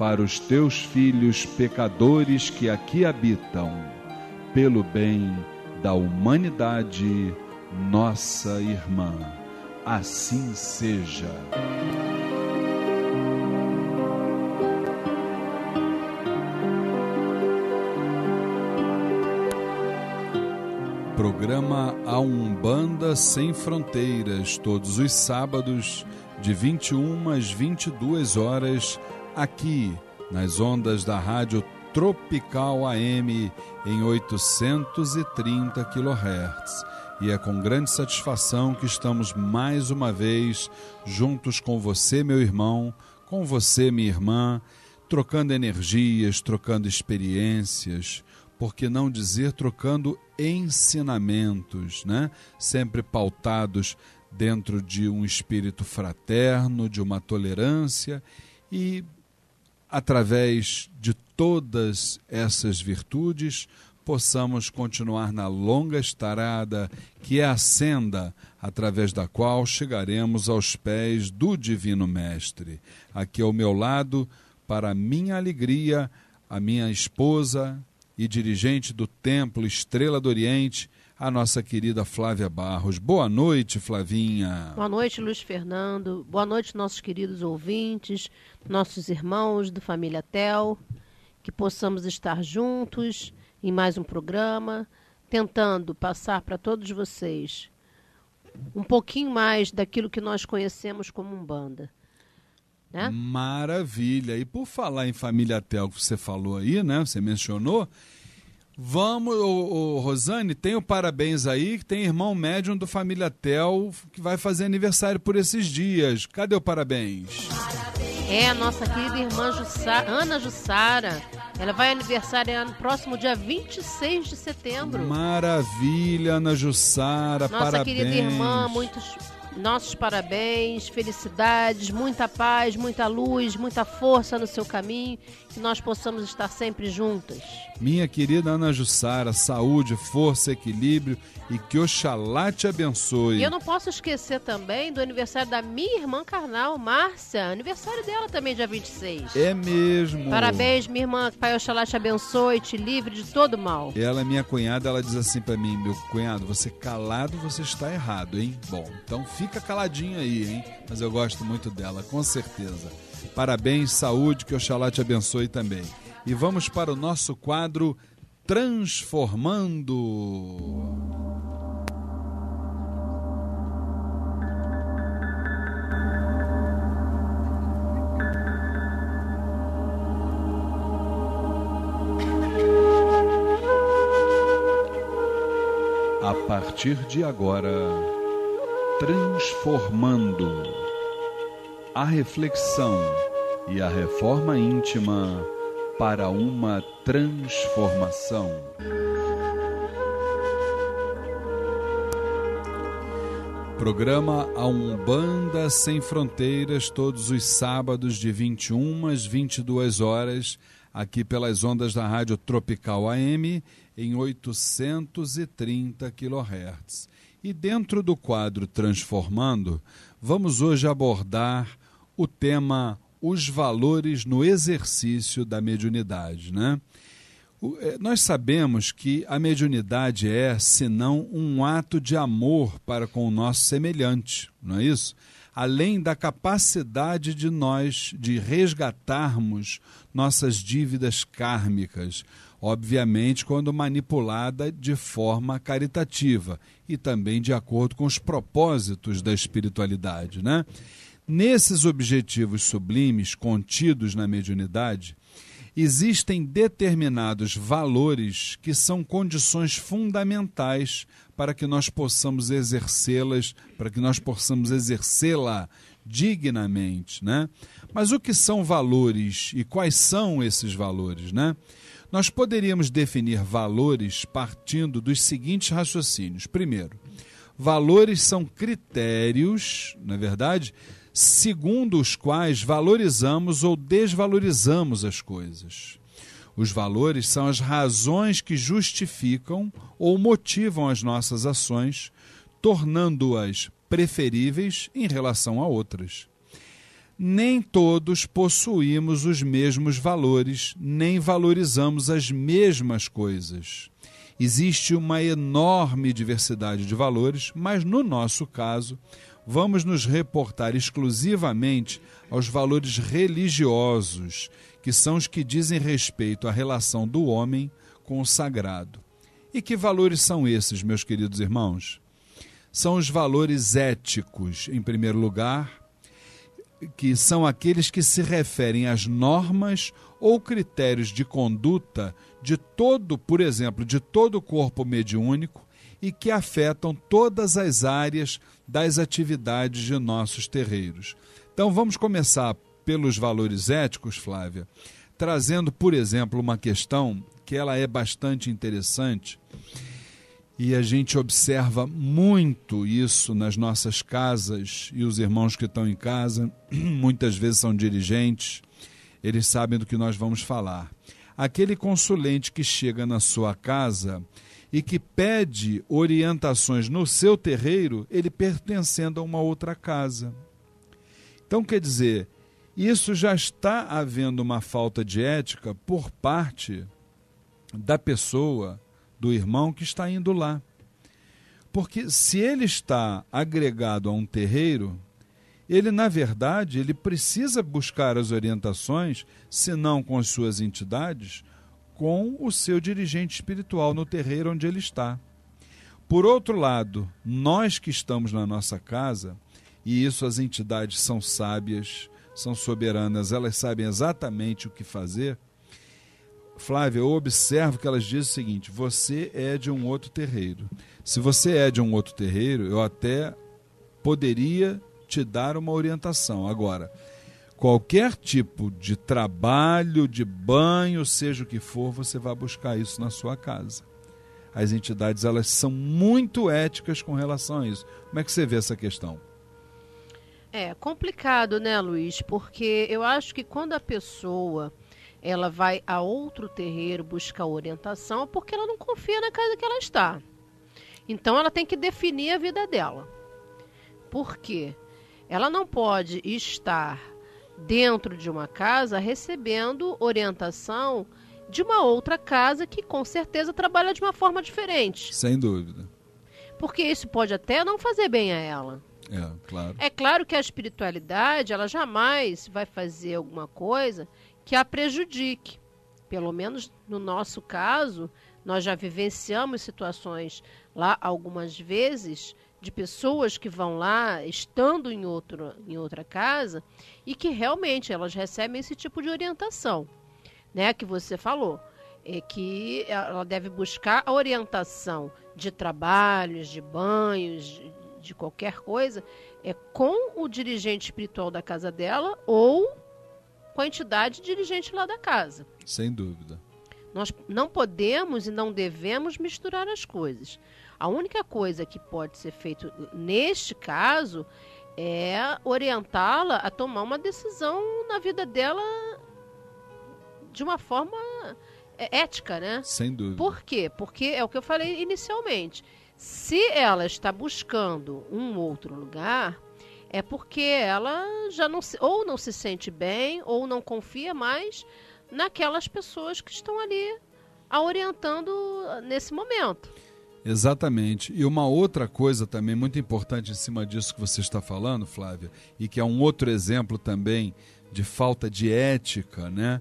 para os teus filhos pecadores que aqui habitam, pelo bem da humanidade, nossa irmã. Assim seja. Programa A Umbanda Sem Fronteiras, todos os sábados de 21 às 22 horas, aqui nas ondas da Rádio Tropical AM em 830 kHz. E é com grande satisfação que estamos mais uma vez juntos com você, meu irmão, com você, minha irmã, trocando energias, trocando experiências, por que não dizer trocando ensinamentos, né? Sempre pautados dentro de um espírito fraterno, de uma tolerância e através de todas essas virtudes possamos continuar na longa estarada que é a senda através da qual chegaremos aos pés do Divino Mestre. Aqui ao meu lado, para minha alegria, a minha esposa e dirigente do Templo Estrela do Oriente, a nossa querida Flávia Barros. Boa noite, Flavinha. Boa noite, Luiz Fernando. Boa noite, nossos queridos ouvintes, nossos irmãos do Família Tel. Que possamos estar juntos em mais um programa, tentando passar para todos vocês um pouquinho mais daquilo que nós conhecemos como Umbanda. Né? Maravilha. E por falar em família Tel que você falou aí, né? Você mencionou, Vamos, ô, ô, Rosane, tem o parabéns aí, que tem irmão médium do Família Tel que vai fazer aniversário por esses dias. Cadê o parabéns? É, a nossa querida irmã Jussara, Ana Jussara. Ela vai aniversariar no próximo dia 26 de setembro. Maravilha, Ana Jussara, nossa parabéns. Nossa querida irmã, muitos nossos parabéns, felicidades, muita paz, muita luz, muita força no seu caminho, que nós possamos estar sempre juntas. Minha querida Ana Jussara, saúde, força, equilíbrio e que Oxalá te abençoe. E eu não posso esquecer também do aniversário da minha irmã carnal, Márcia. Aniversário dela também, dia 26. É mesmo. Parabéns, minha irmã. Pai Oxalá te abençoe, te livre de todo mal. Ela, minha cunhada, ela diz assim para mim, meu cunhado, você calado, você está errado, hein? Bom, então fica caladinho aí, hein? Mas eu gosto muito dela, com certeza. Parabéns, saúde, que Oxalá te abençoe também. E vamos para o nosso quadro Transformando. A partir de agora, transformando a reflexão e a reforma íntima para uma transformação. Programa A Umbanda Sem Fronteiras, todos os sábados de 21 às 22 horas, aqui pelas ondas da Rádio Tropical AM, em 830 kHz. E dentro do quadro Transformando, vamos hoje abordar o tema os valores no exercício da mediunidade, né? É, nós sabemos que a mediunidade é, senão, um ato de amor para com o nosso semelhante, não é isso? Além da capacidade de nós de resgatarmos nossas dívidas kármicas, obviamente quando manipulada de forma caritativa e também de acordo com os propósitos da espiritualidade, né? Nesses objetivos sublimes contidos na mediunidade, existem determinados valores que são condições fundamentais para que nós possamos exercê-las, para que nós possamos exercê-la dignamente, né? Mas o que são valores e quais são esses valores, né? Nós poderíamos definir valores partindo dos seguintes raciocínios. Primeiro, valores são critérios, na é verdade, segundo os quais valorizamos ou desvalorizamos as coisas. Os valores são as razões que justificam ou motivam as nossas ações, tornando-as preferíveis em relação a outras. Nem todos possuímos os mesmos valores, nem valorizamos as mesmas coisas. Existe uma enorme diversidade de valores, mas no nosso caso, vamos nos reportar exclusivamente aos valores religiosos, que são os que dizem respeito à relação do homem com o sagrado. E que valores são esses, meus queridos irmãos? São os valores éticos, em primeiro lugar, que são aqueles que se referem às normas ou critérios de conduta de todo, por exemplo, de todo o corpo mediúnico e que afetam todas as áreas das atividades de nossos terreiros. Então vamos começar pelos valores éticos, Flávia, trazendo, por exemplo, uma questão que ela é bastante interessante e a gente observa muito isso nas nossas casas e os irmãos que estão em casa, muitas vezes são dirigentes, eles sabem do que nós vamos falar. aquele consulente que chega na sua casa e que pede orientações no seu terreiro, ele pertencendo a uma outra casa. Então, quer dizer, isso já está havendo uma falta de ética por parte da pessoa, do irmão que está indo lá. Porque se ele está agregado a um terreiro, ele na verdade, ele precisa buscar as orientações, se não com as suas entidades, com o seu dirigente espiritual no terreiro onde ele está. Por outro lado, nós que estamos na nossa casa, e isso as entidades são sábias, são soberanas, elas sabem exatamente o que fazer. Flávia, eu observo que elas dizem o seguinte: você é de um outro terreiro. Se você é de um outro terreiro, eu até poderia te dar uma orientação. Agora, qualquer tipo de trabalho, de banho, seja o que for, você vai buscar isso na sua casa. As entidades elas são muito éticas com relação a isso. Como é que você vê essa questão? É complicado, né, Luiz? Porque eu acho que quando a pessoa ela vai a outro terreiro buscar orientação, é porque ela não confia na casa que ela está. Então ela tem que definir a vida dela. Por quê? Ela não pode estar dentro de uma casa recebendo orientação de uma outra casa que com certeza trabalha de uma forma diferente. Sem dúvida. Porque isso pode até não fazer bem a ela. É, claro. É claro que a espiritualidade, ela jamais vai fazer alguma coisa que a prejudique. Pelo menos no nosso caso, nós já vivenciamos situações lá algumas vezes de pessoas que vão lá estando em, outro, em outra casa e que realmente elas recebem esse tipo de orientação, né? Que você falou. É que ela deve buscar a orientação de trabalhos, de banhos, de, de qualquer coisa, é com o dirigente espiritual da casa dela ou com a entidade dirigente lá da casa. Sem dúvida. Nós não podemos e não devemos misturar as coisas. A única coisa que pode ser feito neste caso é orientá-la a tomar uma decisão na vida dela de uma forma é, ética, né? Sem dúvida. Por quê? Porque é o que eu falei inicialmente. Se ela está buscando um outro lugar, é porque ela já não se, ou não se sente bem ou não confia mais naquelas pessoas que estão ali a orientando nesse momento. Exatamente. E uma outra coisa também muito importante em cima disso que você está falando, Flávia, e que é um outro exemplo também de falta de ética, né?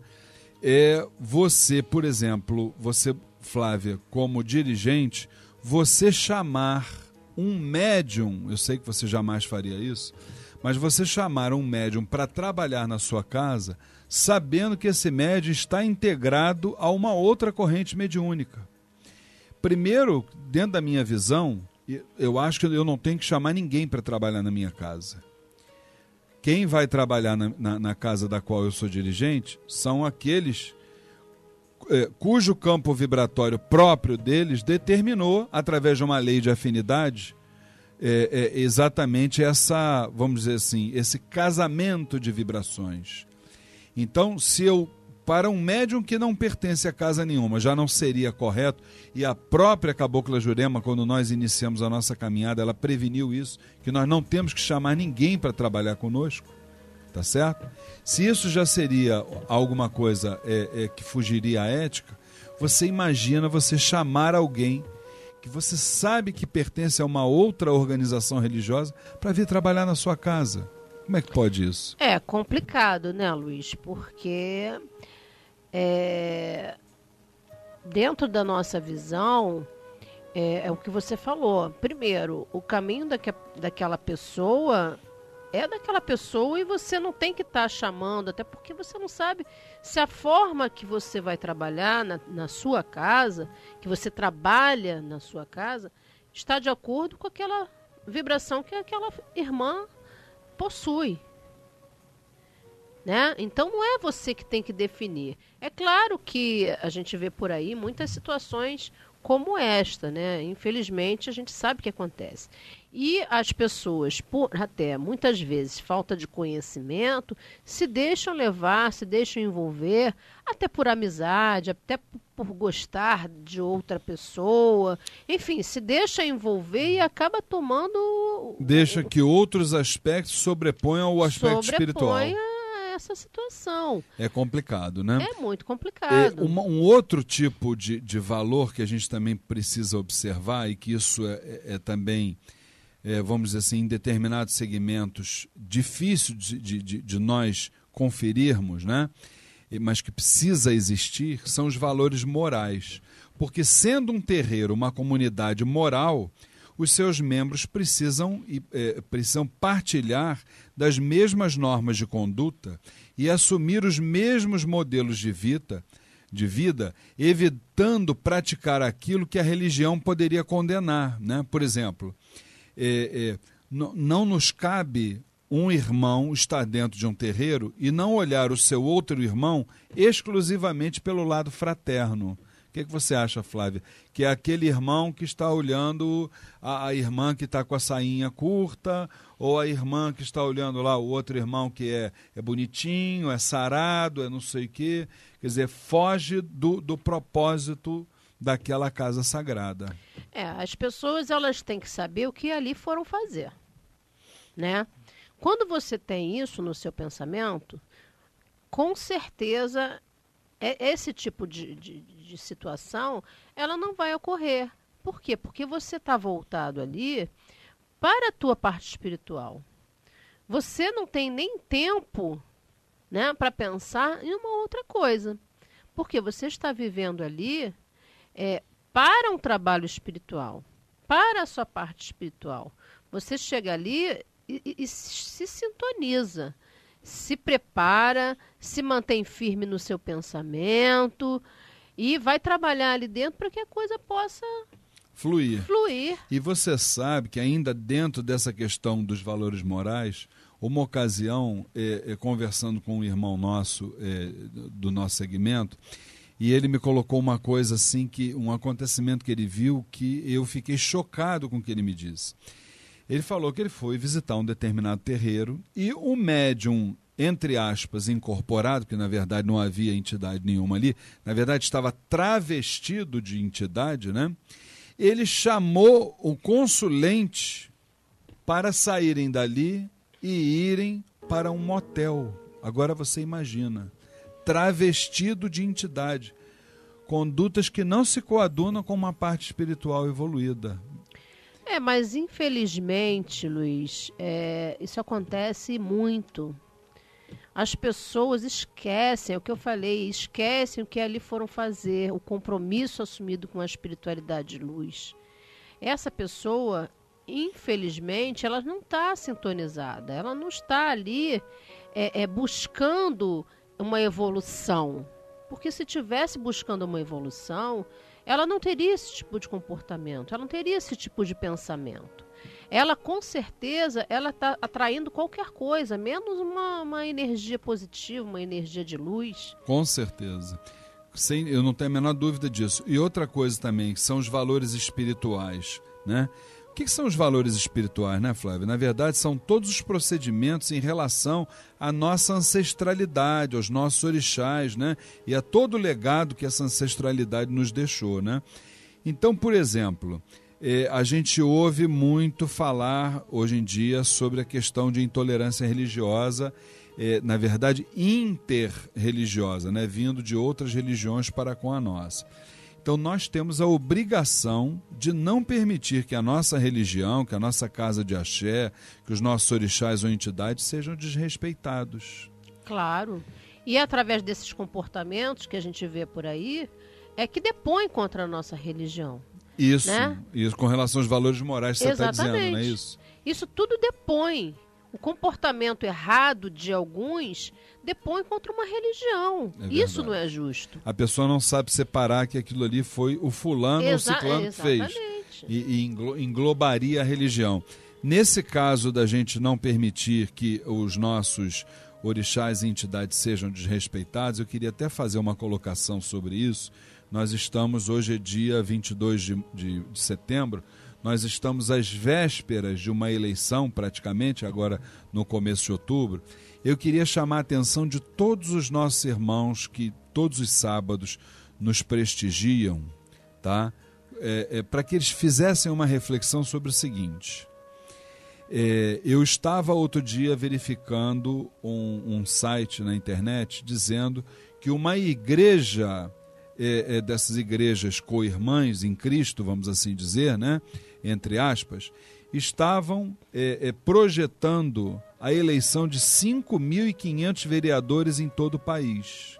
É você, por exemplo, você, Flávia, como dirigente, você chamar um médium, eu sei que você jamais faria isso, mas você chamar um médium para trabalhar na sua casa, sabendo que esse médium está integrado a uma outra corrente mediúnica. Primeiro, dentro da minha visão, eu acho que eu não tenho que chamar ninguém para trabalhar na minha casa. Quem vai trabalhar na, na, na, casa da qual eu sou dirigente são aqueles é, cujo campo vibratório próprio deles determinou, através de uma lei de afinidade, é, é, exatamente essa, vamos dizer assim, esse casamento de vibrações. Então, se eu para um médium que não pertence a casa nenhuma, já não seria correto. E a própria Cabocla Jurema, quando nós iniciamos a nossa caminhada, ela preveniu isso, que nós não temos que chamar ninguém para trabalhar conosco. Tá certo? Se isso já seria alguma coisa é, é, que fugiria à ética, você imagina você chamar alguém que você sabe que pertence a uma outra organização religiosa para vir trabalhar na sua casa. Como é que pode isso? É complicado, né, Luiz? Porque é, dentro da nossa visão, é, é, o que você falou. Primeiro, o caminho daque, daquela pessoa é daquela pessoa e você não tem que estar tá chamando, até porque você não sabe se a forma que você vai trabalhar na, na sua casa, que você trabalha na sua casa, está de acordo com aquela vibração que aquela irmã possui. Né? Então não é você que tem que definir. É claro que a gente vê por aí muitas situações como esta, né? Infelizmente, a gente sabe o que acontece. E as pessoas, por até muitas vezes falta de conhecimento, se deixam levar, se deixam envolver, até por amizade, até por, gostar de outra pessoa, enfim, se deixa envolver e acaba tomando. Deixa que outros aspectos sobreponham o aspecto espiritual essa situação. É complicado, né? É muito complicado. É, uma, um outro tipo de, de valor que a gente também precisa observar e que isso é, é, é também, é, vamos dizer assim, em determinados segmentos difícil de, de, de nós conferirmos, né? mas que precisa existir, são os valores morais. Porque sendo um terreiro uma comunidade moral, os seus membros precisam, é, precisam partilhar das mesmas normas de conduta e assumir os mesmos modelos de vida, de vida, evitando praticar aquilo que a religião poderia condenar. Né? Por exemplo, é, é, não nos cabe um irmão estar dentro de um terreiro e não olhar o seu outro irmão exclusivamente pelo lado fraterno. Que, que você acha, Flávia? Que é aquele irmão que está olhando a, a irmã que está com a sainha curta, ou a irmã que está olhando lá o outro irmão que é, é bonitinho, é sarado, é não sei o quê. Quer dizer, foge do, do propósito daquela casa sagrada. É, as pessoas elas têm que saber o que ali foram fazer, né? Quando você tem isso no seu pensamento, com certeza é, esse tipo de, de, de situação ela não vai ocorrer. Por quê? Porque você está voltado ali para a tua parte espiritual. Você não tem nem tempo né, para pensar em uma outra coisa. Porque você está vivendo ali é, para um trabalho espiritual, para a sua parte espiritual. Você chega ali e, e, e se sintoniza se prepara, se mantém firme no seu pensamento e vai trabalhar ali dentro para que a coisa possa fluir. fluir. E você sabe que ainda dentro dessa questão dos valores morais, uma ocasião, é, é, conversando com um irmão nosso é, do nosso segmento, e ele me colocou uma coisa assim que um acontecimento que ele viu que eu fiquei chocado com o que ele me disse. Ele falou que ele foi visitar um determinado terreiro e o médium, entre aspas, incorporado, que na verdade não havia entidade nenhuma ali, na verdade estava travestido de entidade, né? Ele chamou o consulente para saírem dali e irem para um motel. Agora você imagina, travestido de entidade condutas que não se coadunam com uma parte espiritual evoluída. É, mas infelizmente, Luiz, é, isso acontece muito. As pessoas esquecem, é o que eu falei, esquecem o que ali foram fazer, o compromisso assumido com a espiritualidade de luz. Essa pessoa, infelizmente, ela não está sintonizada, ela não está ali é, é, buscando uma evolução. Porque se tivesse buscando uma evolução, ela não teria esse tipo de comportamento, ela não teria esse tipo de pensamento. Ela, com certeza, ela está atraindo qualquer coisa, menos uma, uma energia positiva, uma energia de luz. Com certeza. Sem, eu não tenho a menor dúvida disso. E outra coisa também, que são os valores espirituais, né? O que, são os valores espirituais, né, Flávio? Na verdade, são todos os procedimentos em relação à nossa ancestralidade, aos nossos orixás, né? E a todo o legado que essa ancestralidade nos deixou, né? Então, por exemplo, eh, a gente ouve muito falar hoje em dia sobre a questão de intolerância religiosa, eh, na verdade, interreligiosa, né? Vindo de outras religiões para com a nossa. Então nós temos a obrigação de não permitir que a nossa religião, que a nossa casa de axé, que os nossos orixás ou entidades sejam desrespeitados. Claro. E é através desses comportamentos que a gente vê por aí, é que depõe contra a nossa religião. Isso, né? isso com relação aos valores morais que você está dizendo, não é isso? Isso tudo depõe o comportamento errado de alguns depõe contra uma religião. É Isso não é justo. A pessoa não sabe separar que aquilo ali foi o fulano Exa ou o ciclano que fez. E, e englobaria a religião. Nesse caso da gente não permitir que os nossos orixás e entidades sejam desrespeitados, eu queria até fazer uma colocação sobre isso, Nós estamos, hoje é dia 22 de, de, de setembro, nós estamos às vésperas de uma eleição, praticamente, agora no começo de outubro. Eu queria chamar a atenção de todos os nossos irmãos que todos os sábados nos prestigiam, tá? É, é, para que eles fizessem uma reflexão sobre o seguinte. É, eu estava outro dia verificando um, um, site na internet dizendo que uma igreja, é, é, dessas igrejas co-irmãs em Cristo, vamos assim dizer, né, entre aspas, estavam é, é, projetando a eleição de 5.500 vereadores em todo o país.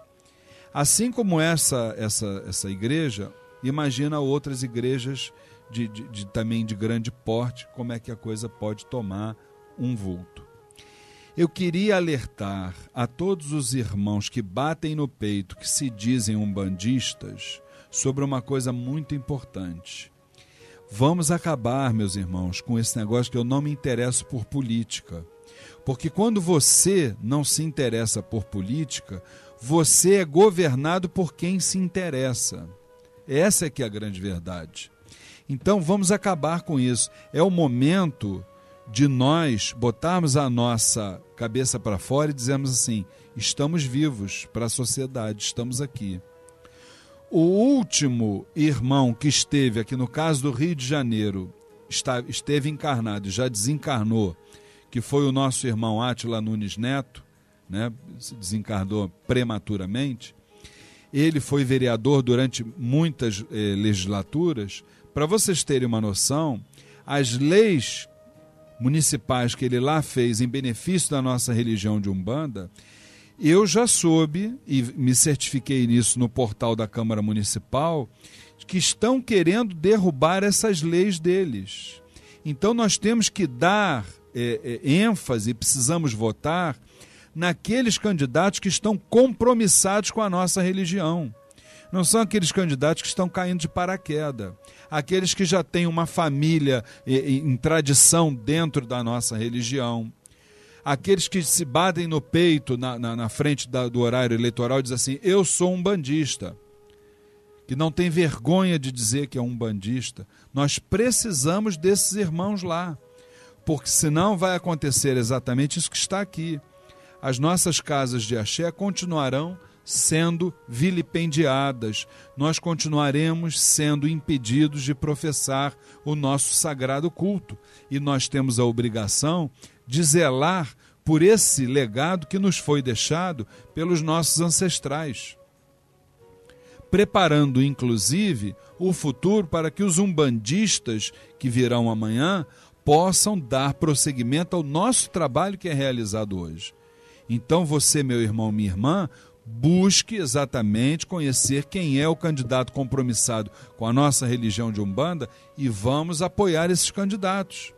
Assim como essa, essa, essa igreja, imagina outras igrejas de, de, de, também de grande porte, como é que a coisa pode tomar um vulto. Eu queria alertar a todos os irmãos que batem no peito, que se dizem umbandistas, sobre uma coisa muito importante. Vamos acabar, meus irmãos, com esse negócio que eu não me interesso por política. Porque quando você não se interessa por política, você é governado por quem se interessa. Essa é que é a grande verdade. Então vamos acabar com isso. É o momento de nós botarmos a nossa cabeça para fora e dizermos assim: estamos vivos para a sociedade, estamos aqui. O último irmão que esteve aqui no caso do Rio de Janeiro, esteve encarnado e já desencarnou, que foi o nosso irmão Átila Nunes Neto, né, se desencarnou prematuramente. Ele foi vereador durante muitas eh, legislaturas. Para vocês terem uma noção, as leis municipais que ele lá fez em benefício da nossa religião de Umbanda, eu já soube e me certifiquei nisso no portal da Câmara Municipal que estão querendo derrubar essas leis deles. Então nós temos que dar é, é, ênfase, precisamos votar naqueles candidatos que estão compromissados com a nossa religião. Não são aqueles candidatos que estão caindo de paraquedas. Aqueles que já têm uma família em tradição dentro da nossa religião aqueles que se batem no peito na, na, na frente da, do horário eleitoral dizem assim: eu sou um bandista. Que não tem vergonha de dizer que é um bandista. Nós precisamos desses irmãos lá. Porque senão vai acontecer exatamente isso que está aqui. As nossas casas de axé continuarão sendo vilipendiadas, nós continuaremos sendo impedidos de professar o nosso sagrado culto. E nós temos a obrigação de zelar por esse legado que nos foi deixado pelos nossos ancestrais, preparando inclusive o futuro para que os umbandistas que virão amanhã possam dar prosseguimento ao nosso trabalho que é realizado hoje. Então você, meu irmão, minha irmã, busque exatamente conhecer quem é o candidato compromissado com a nossa religião de Umbanda e vamos apoiar esses candidatos.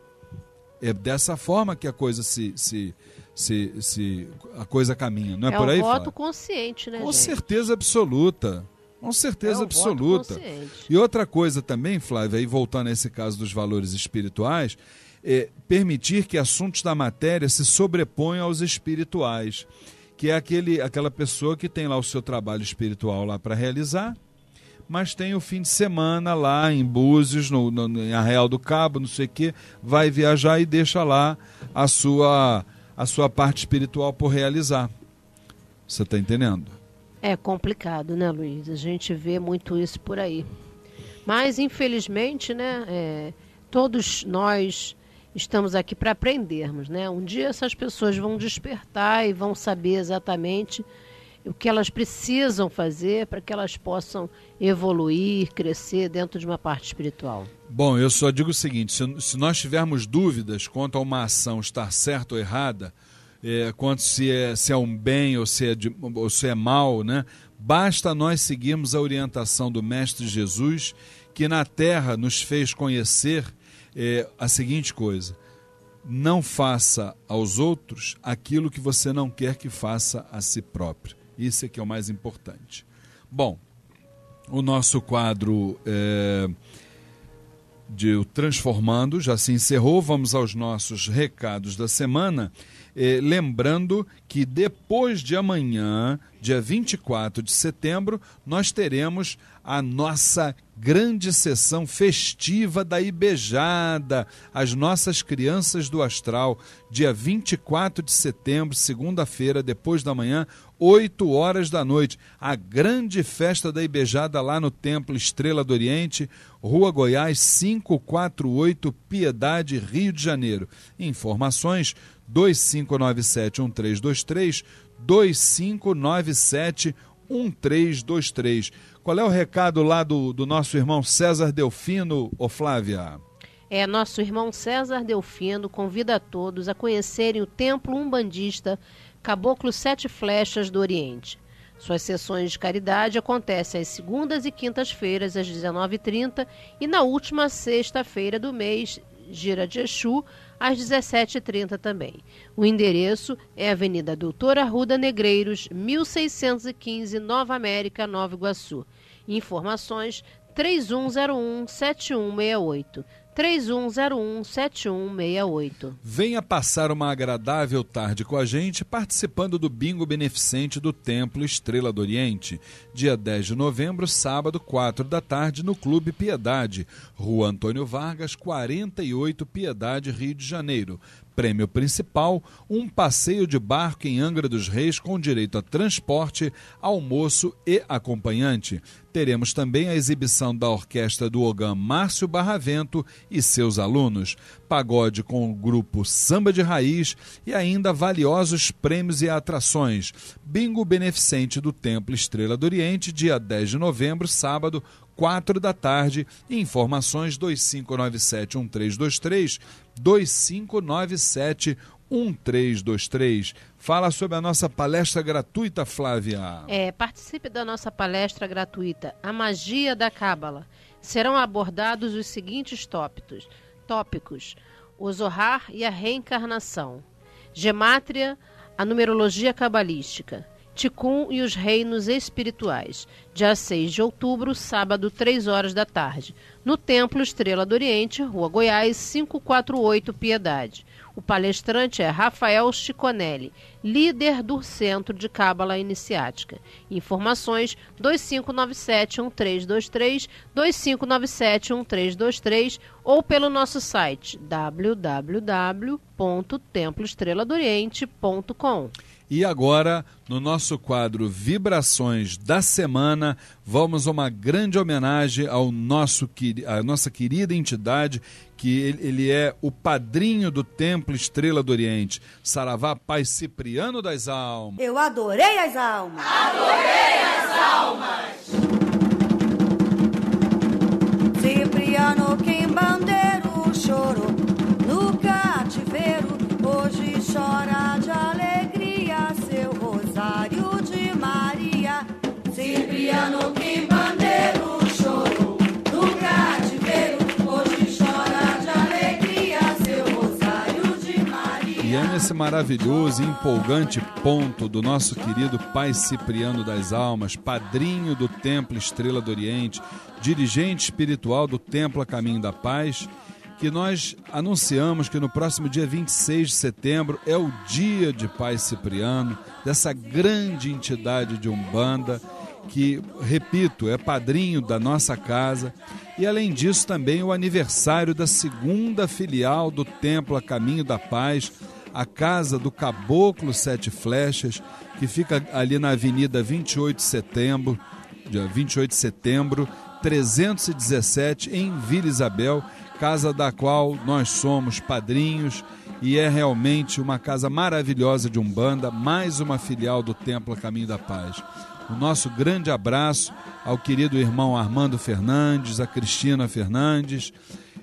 É dessa forma que a coisa se, se, se, se a coisa caminha, não é, é por aí? É um voto consciente, né? Com gente? certeza absoluta. Com certeza é um absoluta. E outra coisa também, Flávia, aí voltando a esse caso dos valores espirituais, é permitir que assuntos da matéria se sobreponham aos espirituais, que é aquele, aquela pessoa que tem lá o seu trabalho espiritual lá para realizar mas tem o fim de semana lá em Búzios, no, no, em Arreal do Cabo, não sei o quê, vai viajar e deixa lá a sua, a sua parte espiritual por realizar. Você está entendendo? É complicado, né, Luiz? A gente vê muito isso por aí. Mas, infelizmente, né, é, todos nós estamos aqui para aprendermos, né? Um dia essas pessoas vão despertar e vão saber exatamente o que elas precisam fazer para que elas possam evoluir, crescer dentro de uma parte espiritual? Bom, eu só digo o seguinte: se, se nós tivermos dúvidas quanto a uma ação estar certa ou errada, é, quanto se é, se é um bem ou se é, de, ou se é mal, né? basta nós seguirmos a orientação do Mestre Jesus, que na terra nos fez conhecer é, a seguinte coisa: não faça aos outros aquilo que você não quer que faça a si próprio. Isso é que é o mais importante. Bom, o nosso quadro é, de Transformando já se encerrou. Vamos aos nossos recados da semana. Eh, lembrando que depois de amanhã, dia 24 de setembro, nós teremos a nossa grande sessão festiva da Ibejada, as nossas crianças do astral, dia 24 de setembro, segunda-feira, depois da manhã, 8 horas da noite. A grande festa da Ibejada lá no Templo Estrela do Oriente, Rua Goiás 548, Piedade, Rio de Janeiro. Informações 2597-1323, 2597-1323. Qual é o recado lá do, do nosso irmão César Delfino, ô Flávia? É, nosso irmão César Delfino convida a todos a conhecerem o Templo Umbandista Caboclo Sete Flechas do Oriente. Suas sessões de caridade acontecem às segundas e quintas-feiras, às 19h30, e na última sexta-feira do mês, Gira de Exu, às 17h30 também. O endereço é Avenida Doutora Arruda Negreiros, 1615, Nova América, Nova Iguaçu. Informações 3101 7168. 31017168. Venha passar uma agradável tarde com a gente participando do Bingo Beneficente do Templo Estrela do Oriente, dia 10 de novembro, sábado, 4 da tarde, no Clube Piedade, Rua Antônio Vargas, 48 Piedade, Rio de Janeiro. Prêmio principal: um passeio de barco em Angra dos Reis com direito a transporte, almoço e acompanhante. Teremos também a exibição da orquestra do Ogã Márcio Barravento e seus alunos, pagode com o grupo Samba de Raiz e ainda valiosos prêmios e atrações. Bingo beneficente do Templo Estrela do Oriente, dia 10 de novembro, sábado, 4 da tarde. Informações 2597-1323, 2597-1323. Fala sobre a nossa palestra gratuita, Flávia. É, participe da nossa palestra gratuita, A Magia da Cábala. Serão abordados os seguintes tópicos: tópicos o Zohar e a reencarnação, Gemátria, a numerologia cabalística, Ticum e os reinos espirituais, dia 6 de outubro, sábado, 3 horas da tarde, no Templo Estrela do Oriente, Rua Goiás, 548 Piedade. O palestrante é Rafael Chiconelli, líder do Centro de Cábala Iniciática. Informações 2597-1323, 2597-1323 ou pelo nosso site www.temploestreladooriente.com. E agora, no nosso quadro Vibrações da Semana, vamos a uma grande homenagem ao nosso, à nossa querida entidade, que ele é o padrinho do Templo Estrela do Oriente, Saravá Pai Cipriano das Almas. Eu adorei as almas! Adorei as almas! Nesse maravilhoso e empolgante ponto do nosso querido Pai Cipriano das Almas, padrinho do Templo Estrela do Oriente, dirigente espiritual do Templo A Caminho da Paz, que nós anunciamos que no próximo dia 26 de setembro é o dia de Pai Cipriano, dessa grande entidade de Umbanda, que, repito, é padrinho da nossa casa. E além disso, também o aniversário da segunda filial do Templo A Caminho da Paz, a Casa do Caboclo Sete Flechas, que fica ali na Avenida 28 de Setembro, dia 28 de setembro, 317, em Vila Isabel, casa da qual nós somos padrinhos e é realmente uma casa maravilhosa de Umbanda, mais uma filial do Templo Caminho da Paz. O nosso grande abraço ao querido irmão Armando Fernandes, a Cristina Fernandes,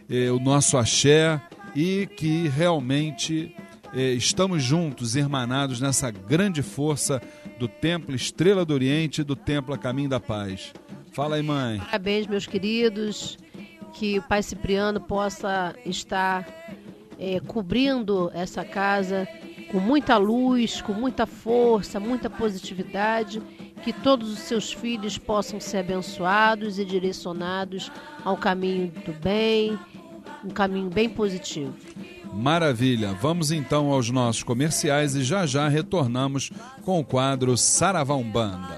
eh, o nosso axé e que realmente eh, estamos juntos, irmanados nessa grande força do Templo Estrela do Oriente e do Templo Caminho da Paz. Fala aí, mãe. Parabéns, meus queridos. Que o Pai Cipriano possa estar é, cobrindo essa casa com muita luz, com muita força, muita positividade. Que todos os seus filhos possam ser abençoados e direcionados ao caminho do bem, um caminho bem positivo. Maravilha, vamos então aos nossos comerciais e já já retornamos com o quadro Saravá Umbanda.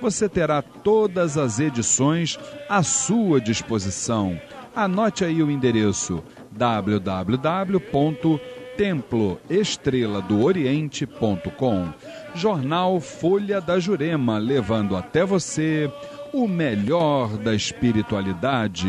Você terá todas as edições à sua disposição. Anote aí o endereço www.temploestreladooriente.com. Jornal Folha da Jurema, levando até você o melhor da espiritualidade.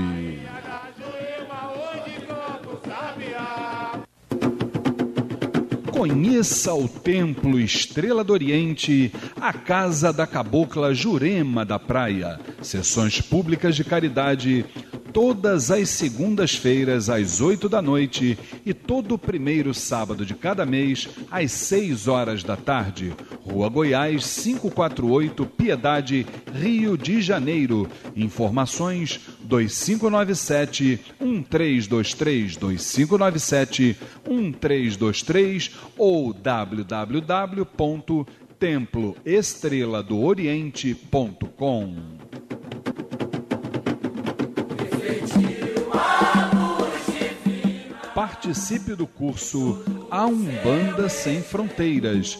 Conheça o Templo Estrela do Oriente, a casa da cabocla Jurema da Praia. Sessões públicas de caridade todas as segundas-feiras às oito da noite e todo primeiro sábado de cada mês às seis horas da tarde. Rua Goiás 548, Piedade, Rio de Janeiro. Informações 2597 1323 2597 1323 ou www.temploestreladooriente.com. Participe do curso A Umbanda Sem Fronteiras.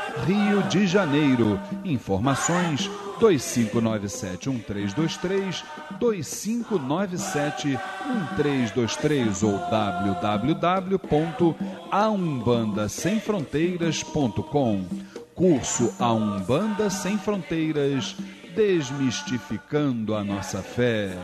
Rio de Janeiro. Informações 2597-1323, 2597-1323 ou www.aumbandasemfronteiras.com. Curso A Umbanda Sem Fronteiras, desmistificando a nossa fé.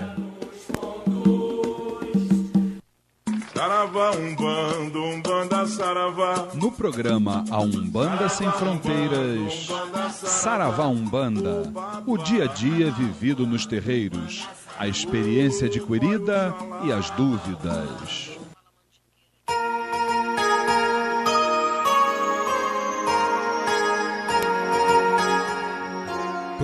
Saravá, umbanda, umbanda, saravá. No programa A Umbanda Sem Fronteiras, Saravá Umbanda, o dia a dia vivido nos terreiros, a experiência adquirida e as dúvidas.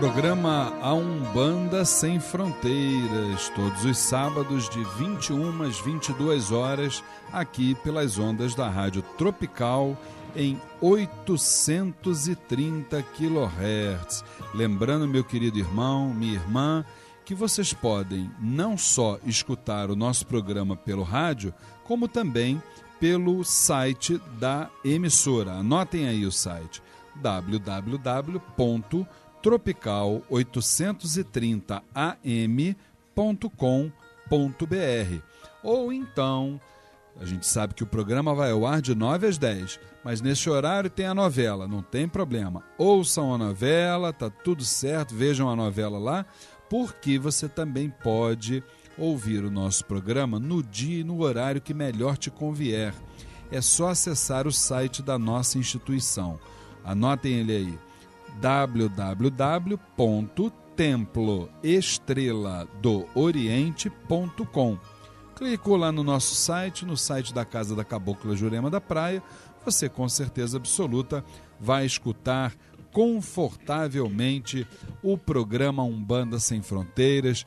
Programa A Umbanda Sem Fronteiras, todos os sábados de 21 às 22 horas, aqui pelas ondas da Rádio Tropical em 830 kHz. Lembrando, meu querido irmão, minha irmã, que vocês podem não só escutar o nosso programa pelo rádio, como também pelo site da emissora. Anotem aí o site www tropical830am.com.br. Ou então, a gente sabe que o programa vai ao ar de 9 às 10, mas nesse horário tem a novela, não tem problema. Ouçam a novela, tá tudo certo, vejam a novela lá, porque você também pode ouvir o nosso programa no dia e no horário que melhor te convier. É só acessar o site da nossa instituição. Anotem ele aí www.temploestreladooriente.com. Clicou lá no nosso site, no site da Casa da Cabocla Jurema da Praia, você com certeza absoluta vai escutar confortavelmente o programa Umbanda Sem Fronteiras,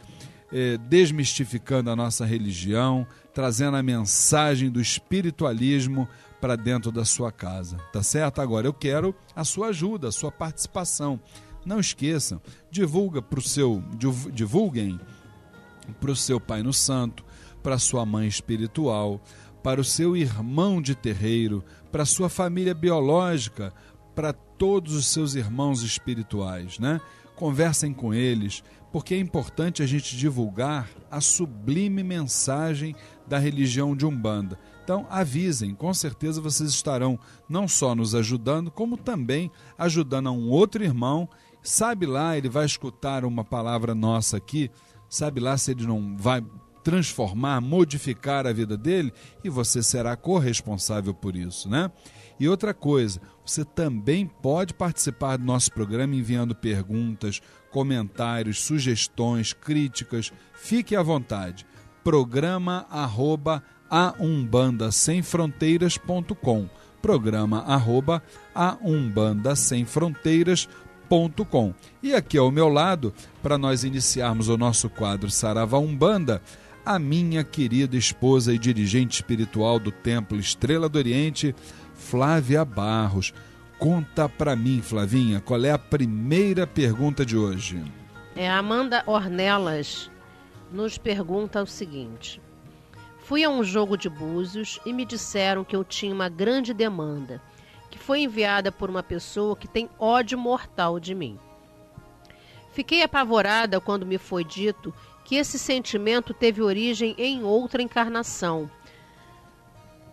eh, desmistificando a nossa religião, trazendo a mensagem do espiritualismo para dentro da sua casa, tá certo? Agora eu quero a sua ajuda, a sua participação. Não esqueçam, divulga para o seu, divulguem para o seu pai no santo, para sua mãe espiritual, para o seu irmão de terreiro, para sua família biológica, para todos os seus irmãos espirituais, né? Conversem com eles, porque é importante a gente divulgar a sublime mensagem da religião de Umbanda Então avisem, com certeza vocês estarão não só nos ajudando, como também ajudando a um outro irmão. Sabe lá, ele vai escutar uma palavra nossa aqui, sabe lá se ele não vai transformar, modificar a vida dele e você será corresponsável por isso, né? E outra coisa, você também pode participar do nosso programa enviando perguntas, comentários, sugestões, críticas. Fique à vontade. Programa arroba aumbandasemfronteiras.com Programa arroba aumbandasemfronteiras.com E aqui ao meu lado, para nós iniciarmos o nosso quadro Sarava Umbanda, a minha querida esposa e dirigente espiritual do Templo Estrela do Oriente, Flávia Barros. Conta para mim, Flavinha, qual é a primeira pergunta de hoje? É, a Amanda Ornelas nos pergunta o seguinte: Fui a um jogo de búzios e me disseram que eu tinha uma grande demanda, que foi enviada por uma pessoa que tem ódio mortal de mim. Fiquei apavorada quando me foi dito que esse sentimento teve origem em outra encarnação,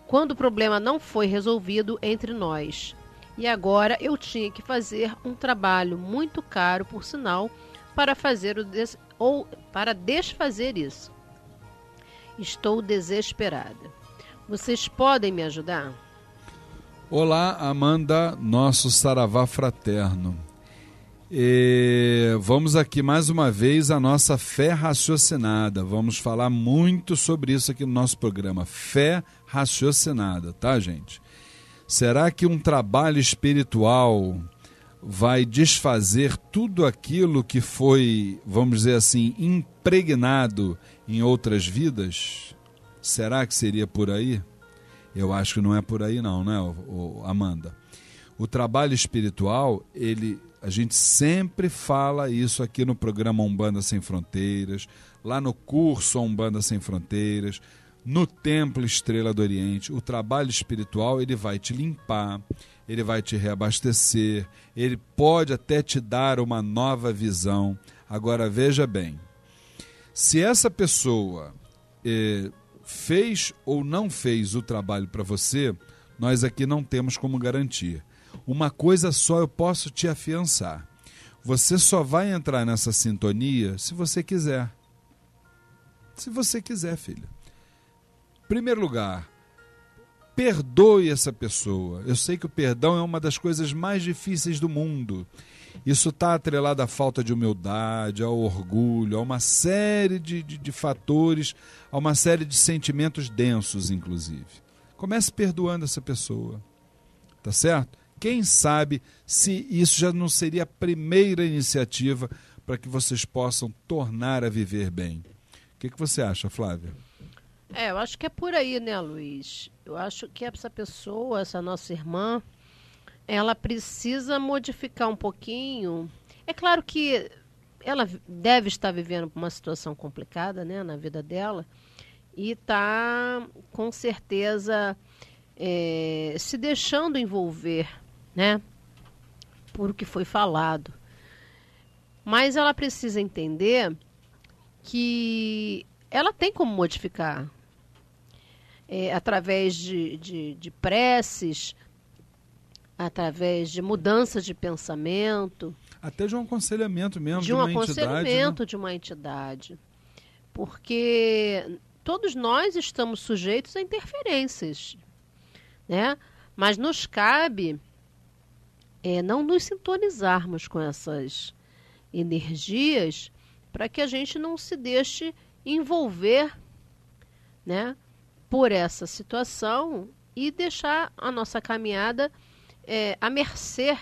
quando o problema não foi resolvido entre nós. E agora eu tinha que fazer um trabalho muito caro, por sinal, para fazer o des... ou para desfazer isso. Estou desesperada. Vocês podem me ajudar? Olá, Amanda, nosso saravá fraterno. E vamos aqui mais uma vez a nossa fé raciocinada. Vamos falar muito sobre isso aqui no nosso programa. Fé raciocinada, tá, gente? Será que um trabalho espiritual vai desfazer tudo aquilo que foi, vamos dizer assim, impregnado em outras vidas? Será que seria por aí? Eu acho que não é por aí não, né, Amanda? O trabalho espiritual, ele a gente sempre fala isso aqui no programa Umbanda Sem Fronteiras, lá no curso Umbanda Sem Fronteiras, no Templo Estrela do Oriente. O trabalho espiritual ele vai te limpar, ele vai te reabastecer, ele pode até te dar uma nova visão. Agora veja bem, se essa pessoa eh, fez ou não fez o trabalho para você, nós aqui não temos como garantir. Uma coisa só eu posso te afiançar. Você só vai entrar nessa sintonia se você quiser. Se você quiser, filha. Primeiro lugar, perdoe essa pessoa. Eu sei que o perdão é uma das coisas mais difíceis do mundo. Isso está atrelado à falta de humildade, ao orgulho, a uma série de, de, de, fatores, a uma série de sentimentos densos, inclusive. Comece perdoando essa pessoa. Tá certo? Quem sabe se isso já não seria a primeira iniciativa para que vocês possam tornar a viver bem. O que, que você acha, Flávia? É, eu acho que é por aí, né, Luiz? Eu acho que essa pessoa, essa nossa irmã, ela precisa modificar um pouquinho. É claro que ela deve estar vivendo uma situação complicada, né, na vida dela, e está com certeza é, se deixando envolver né? Por o que foi falado. Mas ela precisa entender que ela tem como modificar. É, através de, de, de preces, através de mudanças de pensamento. Até de um aconselhamento mesmo de, um de uma aconselhamento entidade, né? de uma entidade. Porque todos nós estamos sujeitos a interferências, né? Mas nos cabe é não nos sintonizarmos com essas energias para que a gente não se deixe envolver né, por essa situação e deixar a nossa caminhada é, à mercê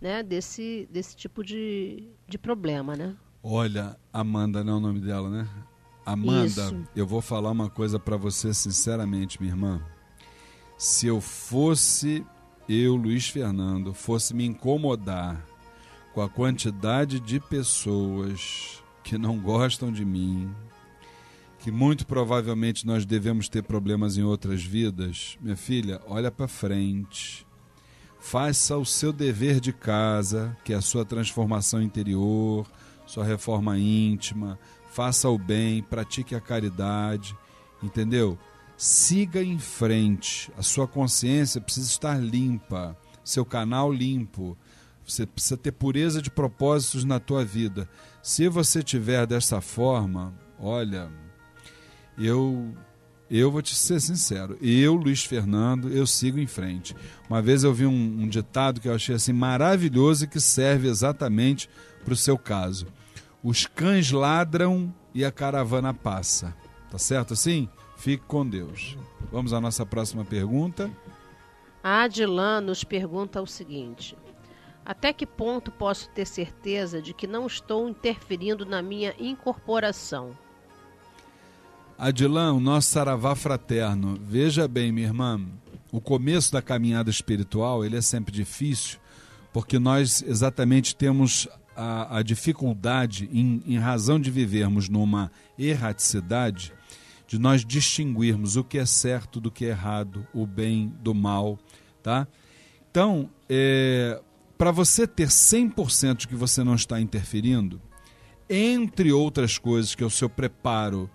né, desse, desse tipo de, de problema. Né? Olha, Amanda não é o nome dela, né? Amanda, Isso. eu vou falar uma coisa para você sinceramente, minha irmã. Se eu fosse eu, Luiz Fernando, fosse me incomodar com a quantidade de pessoas que não gostam de mim, que muito provavelmente nós devemos ter problemas em outras vidas, minha filha, olha para frente. Faça o seu dever de casa, que é a sua transformação interior, sua reforma íntima. Faça o bem, pratique a caridade, entendeu? siga em frente. A sua consciência precisa estar limpa, seu canal limpo. Você precisa ter pureza de propósitos na tua vida. Se você tiver dessa forma, olha, eu eu vou te ser sincero, eu, Luiz Fernando, eu sigo em frente. Uma vez eu vi um, um ditado que eu achei assim maravilhoso e que serve exatamente para o seu caso. Os cães ladram e a caravana passa. Tá certo assim? Fique com Deus. Vamos à nossa próxima pergunta. A Adilan nos pergunta o seguinte: Até que ponto posso ter certeza de que não estou interferindo na minha incorporação? Adilan, o nosso saravá fraterno. Veja bem, minha irmã, o começo da caminhada espiritual ele é sempre difícil, porque nós exatamente temos a, a dificuldade, em, em razão de vivermos numa erraticidade, de nós distinguirmos o que é certo do que é errado, o bem do mal, tá? Então, é, para você ter 100% de que você não está interferindo, entre outras coisas que é o seu preparo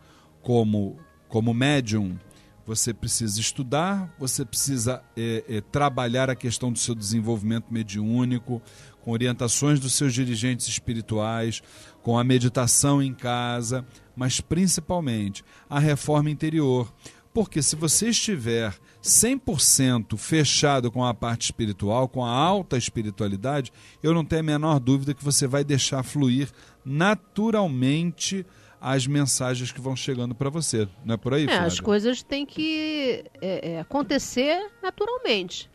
como, como médium, você precisa estudar, você precisa é, é, trabalhar a questão do seu desenvolvimento mediúnico, com orientações dos seus dirigentes espirituais, com a meditação em casa, mas principalmente a reforma interior. Porque se você estiver 100% fechado com a parte espiritual, com a alta espiritualidade, eu não tenho a menor dúvida que você vai deixar fluir naturalmente as mensagens que vão chegando para você. Não é por aí, é, As coisas têm que é, é, acontecer naturalmente.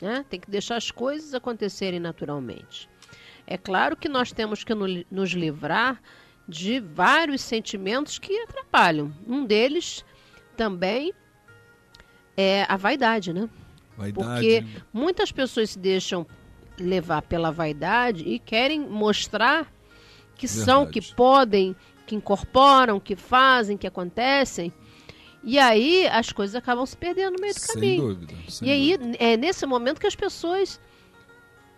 Né? Tem que deixar as coisas acontecerem naturalmente. É claro que nós temos que nos livrar de vários sentimentos que atrapalham. Um deles também é a vaidade, né? Vaidade. Porque muitas pessoas se deixam levar pela vaidade e querem mostrar que Verdade. são, que podem, que incorporam, que fazem, que acontecem. E aí as coisas acabam se perdendo no meio do sem caminho. Dúvida, sem e aí dúvida. é nesse momento que as pessoas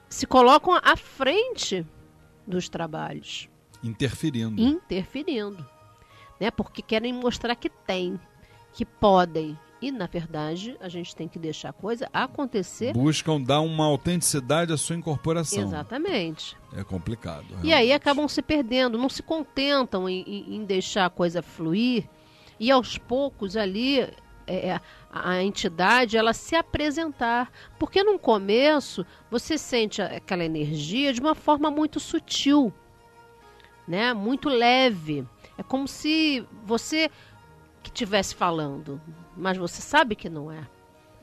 se colocam à frente dos trabalhos. Interferindo. Interferindo. Né? Porque querem mostrar que tem, que podem. E, na verdade, a gente tem que deixar a coisa acontecer. Buscam dar uma autenticidade à sua incorporação. Exatamente. É complicado. Realmente. E aí acabam se perdendo, não se contentam em, em, deixar a coisa fluir. E aos poucos ali é, a, a entidade ela se apresentar. Porque no começo você sente aquela energia de uma forma muito sutil, né? muito leve. É como se você que estivesse falando, mas você sabe que não é.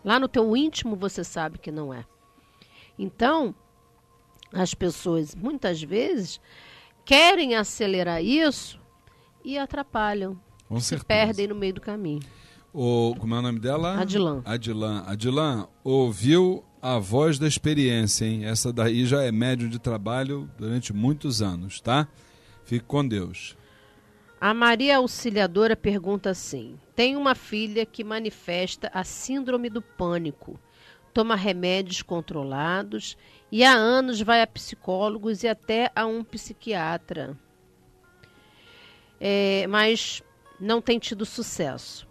Lá no teu íntimo você sabe que não é. Então, as pessoas muitas vezes querem acelerar isso e atrapalham. Com se certeza. perdem no meio do caminho. O, como é o nome dela? Adilan. Adilan. Adilan, ouviu a voz da experiência, hein? Essa daí já é médium de trabalho durante muitos anos, tá? Fique com Deus. A Maria Auxiliadora pergunta assim: Tem uma filha que manifesta a síndrome do pânico, toma remédios controlados e há anos vai a psicólogos e até a um psiquiatra. É, mas não tem tido sucesso.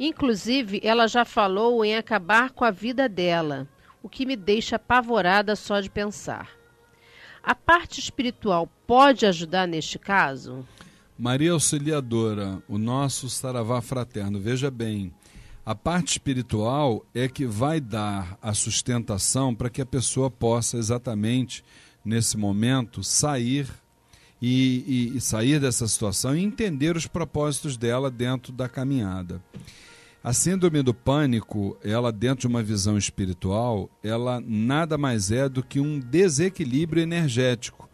Inclusive, ela já falou em acabar com a vida dela, o que me deixa apavorada só de pensar. A parte espiritual pode ajudar neste caso? Maria Auxiliadora, o nosso saravá fraterno, veja bem, a parte espiritual é que vai dar a sustentação para que a pessoa possa exatamente nesse momento sair e, e, e, sair dessa situação e entender os propósitos dela dentro da caminhada. A síndrome do pânico, ela dentro de uma visão espiritual, ela nada mais é do que um desequilíbrio energético,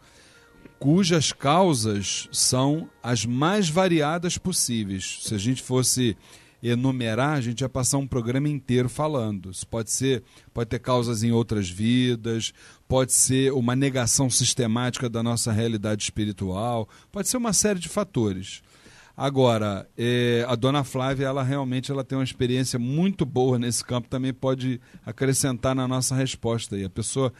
cujas causas são as mais variadas possíveis. Se a gente fosse enumerar, a gente ia passar um programa inteiro falando. Isso pode ser, pode ter causas em outras vidas, pode ser uma negação sistemática da nossa realidade espiritual, pode ser uma série de fatores. Agora, é, a dona Flávia, ela realmente ela tem uma experiência muito boa nesse campo, também pode acrescentar na nossa resposta aí. A pessoa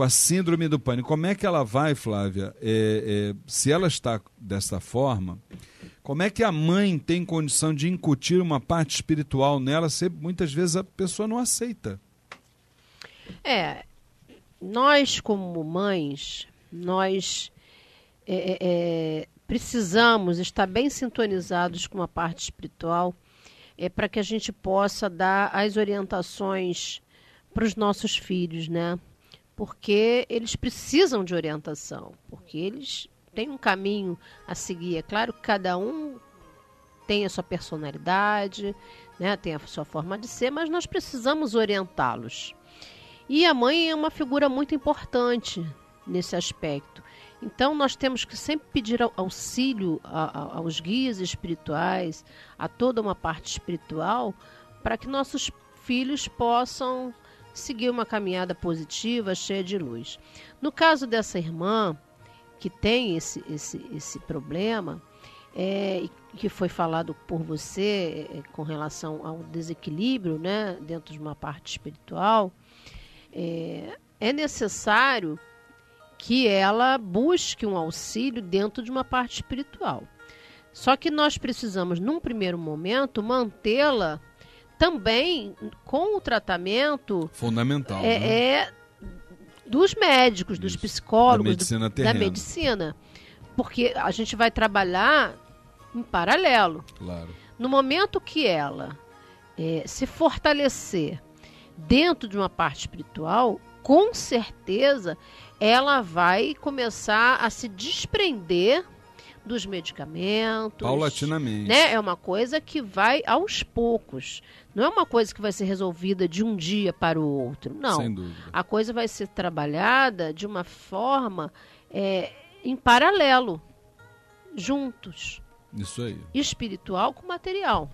com a síndrome do pânico, como é que ela vai, Flávia? É, é, se ela está dessa forma, Como é que a mãe tem condição de incutir uma parte espiritual nela se muitas vezes a pessoa não aceita? É, nós como mães, nós é, é, é precisamos estar bem sintonizados com a parte espiritual é, para que a gente possa dar as orientações para os nossos filhos, né? Porque eles precisam de orientação, porque eles têm um caminho a seguir. É claro que cada um tem a sua personalidade, né? tem a sua forma de ser, mas nós precisamos orientá-los. E a mãe é uma figura muito importante nesse aspecto. Então, nós temos que sempre pedir auxílio aos guias espirituais, a toda uma parte espiritual, para que nossos filhos possam seguir uma caminhada positiva, cheia de luz. No caso dessa irmã, que tem esse, esse, esse problema, é, que foi falado por você é, com relação ao desequilíbrio né, dentro de uma parte espiritual, é, é necessário que ela busque um auxílio dentro de uma parte espiritual. Só que nós precisamos, num primeiro momento, mantê-la também com o tratamento fundamental é, né? é dos médicos, dos Isso. psicólogos, Da medicina do- da medicina, porque a gente vai trabalhar em paralelo. Claro. No momento que ela eh, se fortalecer dentro de uma parte espiritual, com certeza ela vai começar a se desprender dos medicamentos. Paulatinamente. Né? É uma coisa que vai aos poucos. Não é uma coisa que vai ser resolvida de um dia para o outro. Não. Sem dúvida. A coisa vai ser trabalhada de uma forma é, em paralelo, juntos Isso aí. espiritual com material,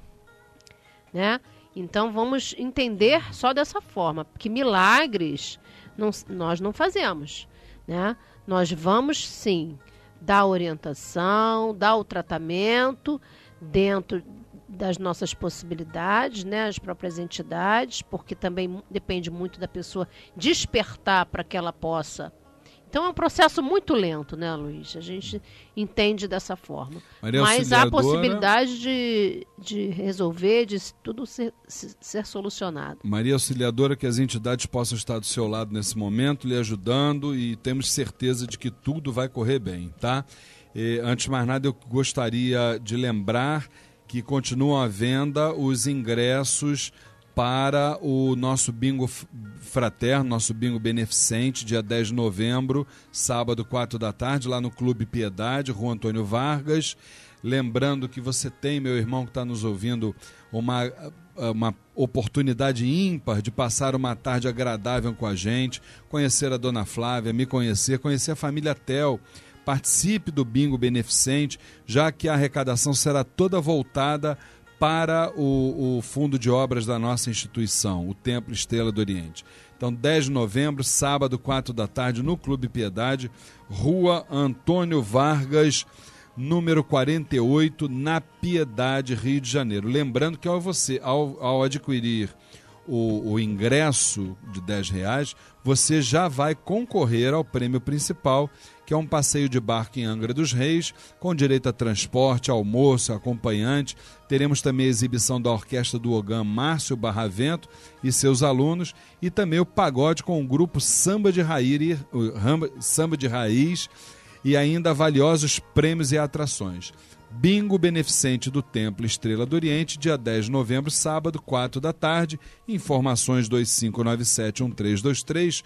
né? Então vamos entender só dessa forma, que milagres não- nós não fazemos, né? Nós vamos sim dar orientação, dar o tratamento dentro das nossas possibilidades, né? As próprias entidades, porque também depende muito da pessoa despertar para que ela possa. Então é um processo muito lento, né, Luiz? A gente entende dessa forma. Maria Mas há Auxiliadora- possibilidade de, de resolver, de tudo ser, se- ser solucionado. Maria Auxiliadora, que as entidades possam estar do seu lado nesse momento, lhe ajudando e temos certeza de que tudo vai correr bem, tá? E, antes de mais nada, eu gostaria de lembrar que continuam à venda os ingressos para o nosso bingo fraterno, nosso bingo beneficente, dia 10 de novembro, sábado, 4 da tarde, lá no Clube Piedade, Rua Antônio Vargas. Lembrando que você tem, meu irmão que está nos ouvindo, uma, uma oportunidade ímpar de passar uma tarde agradável com a gente, conhecer a dona Flávia, me conhecer, conhecer a família Tel. Participe do bingo beneficente, já que a arrecadação será toda voltada para o, o fundo de obras da nossa instituição, o Templo Estrela do Oriente. Então, 10 de novembro, sábado, 4 da tarde, no Clube Piedade, Rua Antônio Vargas, número 48, na Piedade, Rio de Janeiro. Lembrando que ao você, ao, ao adquirir o, o ingresso de 10 reais, você já vai concorrer ao prêmio principal, que é um passeio de barco em Angra dos Reis, com direito a transporte, almoço, acompanhante. Teremos também a exibição da orquestra do Ogã Márcio Barravento e seus alunos, e também o pagode com o grupo Samba de Raiz, Samba de Raiz e ainda valiosos prêmios e atrações. Bingo Beneficente do Templo Estrela do Oriente, dia 10 de novembro, sábado, 4 da tarde. Informações 2597-1323,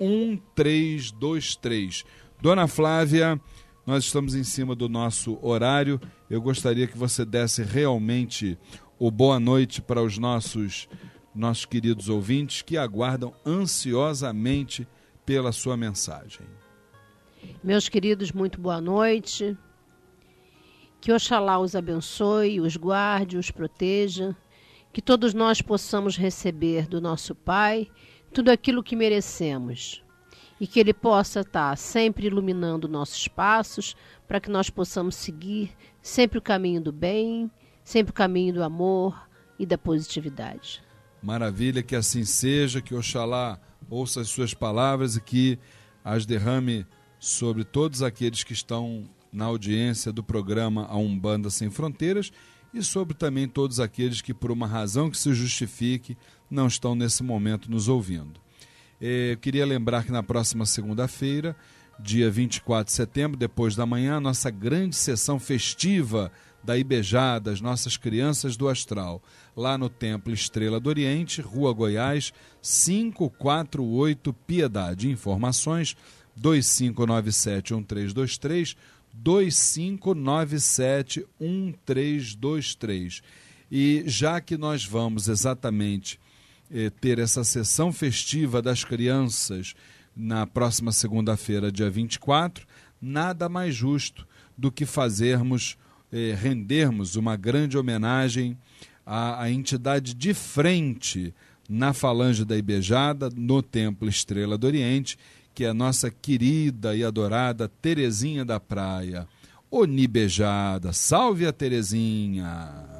2597-1323. Dona Flávia, nós estamos em cima do nosso horário. Eu gostaria que você desse realmente o boa noite para os nossos, nossos queridos ouvintes que aguardam ansiosamente pela sua mensagem. Meus queridos, muito boa noite. Que Oxalá os abençoe, os guarde, os proteja. Que todos nós possamos receber do nosso Pai tudo aquilo que merecemos. E que Ele possa estar sempre iluminando nossos passos para que nós possamos seguir sempre o caminho do bem, sempre o caminho do amor e da positividade. Maravilha, que assim seja, que Oxalá ouça as suas palavras e que as derrame sobre todos aqueles que estão na audiência do programa A Umbanda Sem Fronteiras e sobre também todos aqueles que, por uma razão que se justifique, não estão nesse momento nos ouvindo. Eh, eu queria lembrar que na próxima segunda-feira, dia 24 de setembro, depois da manhã, nossa grande sessão festiva da IBEJA, das nossas crianças do Astral, lá no Templo Estrela do Oriente, Rua Goiás, 548 Piedade. Informações 2597-1323, 2597-1323. E já que nós vamos exatamente eh, ter essa sessão festiva das crianças na próxima segunda-feira, dia 24, nada mais justo do que fazermos, eh, rendermos uma grande homenagem à, à entidade de frente na Falange da Ibejada, no Templo Estrela do Oriente, que é a nossa querida e adorada Terezinha da Praia. Onibejada, salve a Terezinha!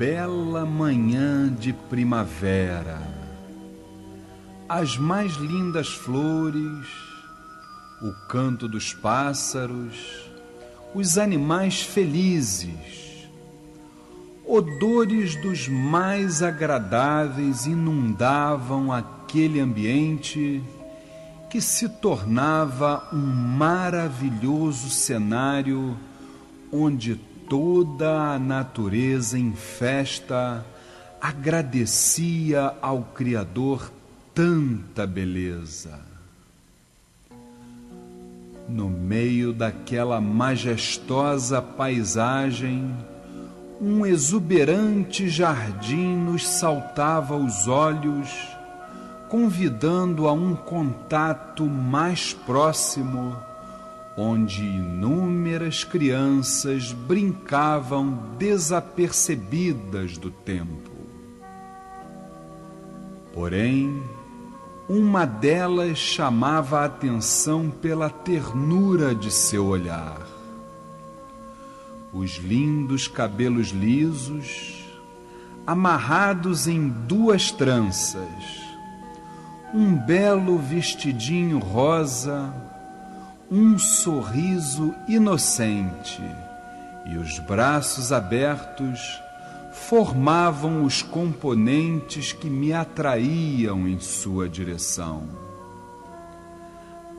Bela manhã de primavera. As mais lindas flores, o canto dos pássaros, os animais felizes, odores dos mais agradáveis inundavam aquele ambiente que se tornava um maravilhoso cenário onde toda a natureza em festa agradecia ao Criador tanta beleza. No meio daquela majestosa paisagem, um exuberante jardim nos saltava aos olhos, convidando a um contato mais próximo onde inúmeras crianças brincavam desapercebidas do tempo. Porém, uma delas chamava a atenção pela ternura de seu olhar. Os lindos cabelos lisos, amarrados em duas tranças, um belo vestidinho rosa, um sorriso inocente e os braços abertos formavam os componentes que me atraíam em sua direção.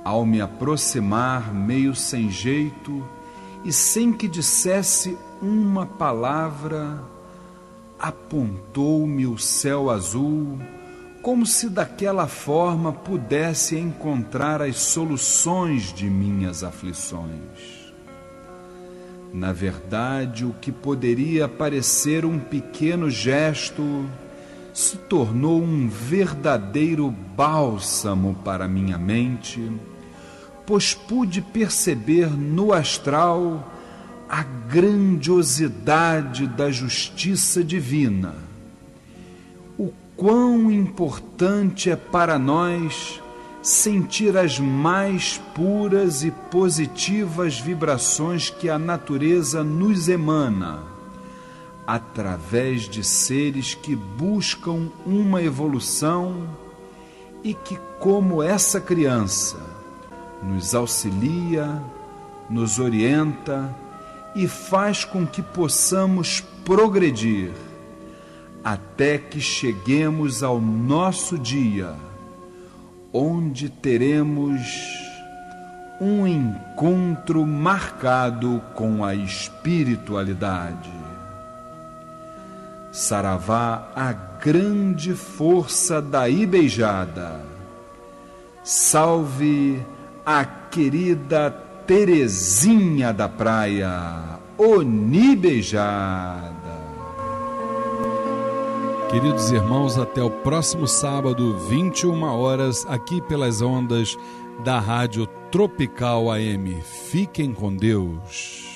Ao me aproximar, meio sem jeito e sem que dissesse uma palavra, apontou-me o céu azul como se daquela forma pudesse encontrar as soluções de minhas aflições. Na verdade, o que poderia parecer um pequeno gesto se tornou um verdadeiro bálsamo para minha mente, pois pude perceber no astral a grandiosidade da justiça divina quão importante é para nós sentir as mais puras e positivas vibrações que a natureza nos emana, através de seres que buscam uma evolução e que, como essa criança, nos auxilia, nos orienta e faz com que possamos progredir até que cheguemos ao nosso dia, onde teremos um encontro marcado com a espiritualidade. Saravá, a grande força da Ibeijada. Salve a querida Terezinha da Praia, Onibejada. Queridos irmãos, até o próximo sábado, 21 horas, aqui pelas ondas da Rádio Tropical AM. Fiquem com Deus.